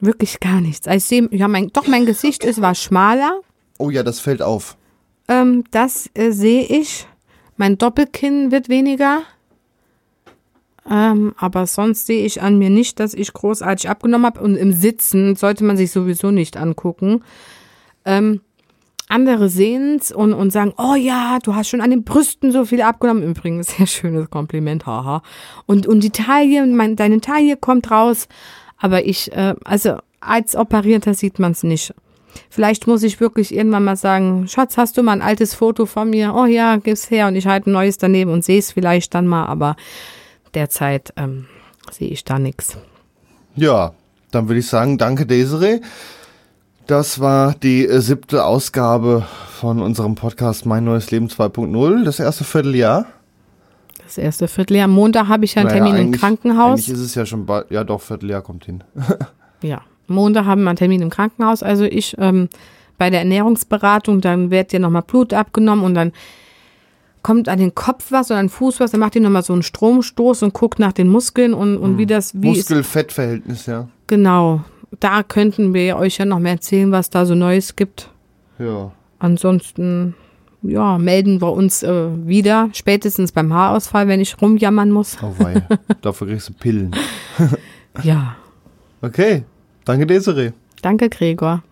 [SPEAKER 2] Wirklich gar nichts. Ich sehe, ja, mein, doch, mein Gesicht ist war schmaler.
[SPEAKER 1] Oh ja, das fällt auf.
[SPEAKER 2] Ähm, das äh, sehe ich. Mein Doppelkinn wird weniger. Ähm, aber sonst sehe ich an mir nicht, dass ich großartig abgenommen habe. Und im Sitzen sollte man sich sowieso nicht angucken. Ähm, andere sehen es und, und sagen, oh ja, du hast schon an den Brüsten so viel abgenommen. Übrigens, (laughs) sehr schönes Kompliment, haha. Und, und die Taille, mein, deine Taille kommt raus. Aber ich, äh, also als Operierter sieht man es nicht. Vielleicht muss ich wirklich irgendwann mal sagen, Schatz, hast du mal ein altes Foto von mir? Oh ja, gib's her und ich halte ein neues daneben und sehe es vielleicht dann mal, aber derzeit ähm, sehe ich da nichts.
[SPEAKER 1] Ja, dann würde ich sagen, danke Desiree. Das war die äh, siebte Ausgabe von unserem Podcast Mein neues Leben 2.0, das erste Vierteljahr.
[SPEAKER 2] Das erste Vierteljahr. Montag habe ich ja einen
[SPEAKER 1] Naja,
[SPEAKER 2] Termin im Krankenhaus.
[SPEAKER 1] Eigentlich ist es ja schon bald, ja doch, Vierteljahr kommt hin. (laughs)
[SPEAKER 2] Ja, Montag haben wir einen Termin im Krankenhaus. Also ich ähm, bei der Ernährungsberatung, dann wird dir nochmal Blut abgenommen und dann kommt an den Kopf was oder an den Fuß was, dann macht ihr nochmal so einen Stromstoß und guckt nach den Muskeln und, und wie das, wie
[SPEAKER 1] Muskel-Fett-Verhältnis, ja.
[SPEAKER 2] genau. Da könnten wir euch ja noch mehr erzählen, was da so Neues gibt.
[SPEAKER 1] Ja.
[SPEAKER 2] Ansonsten, ja, melden wir uns äh, wieder, spätestens beim Haarausfall, wenn ich rumjammern muss.
[SPEAKER 1] Oh wei, (laughs) dafür kriegst du Pillen.
[SPEAKER 2] Ja,
[SPEAKER 1] Okay, danke Desiree.
[SPEAKER 2] danke Gregor.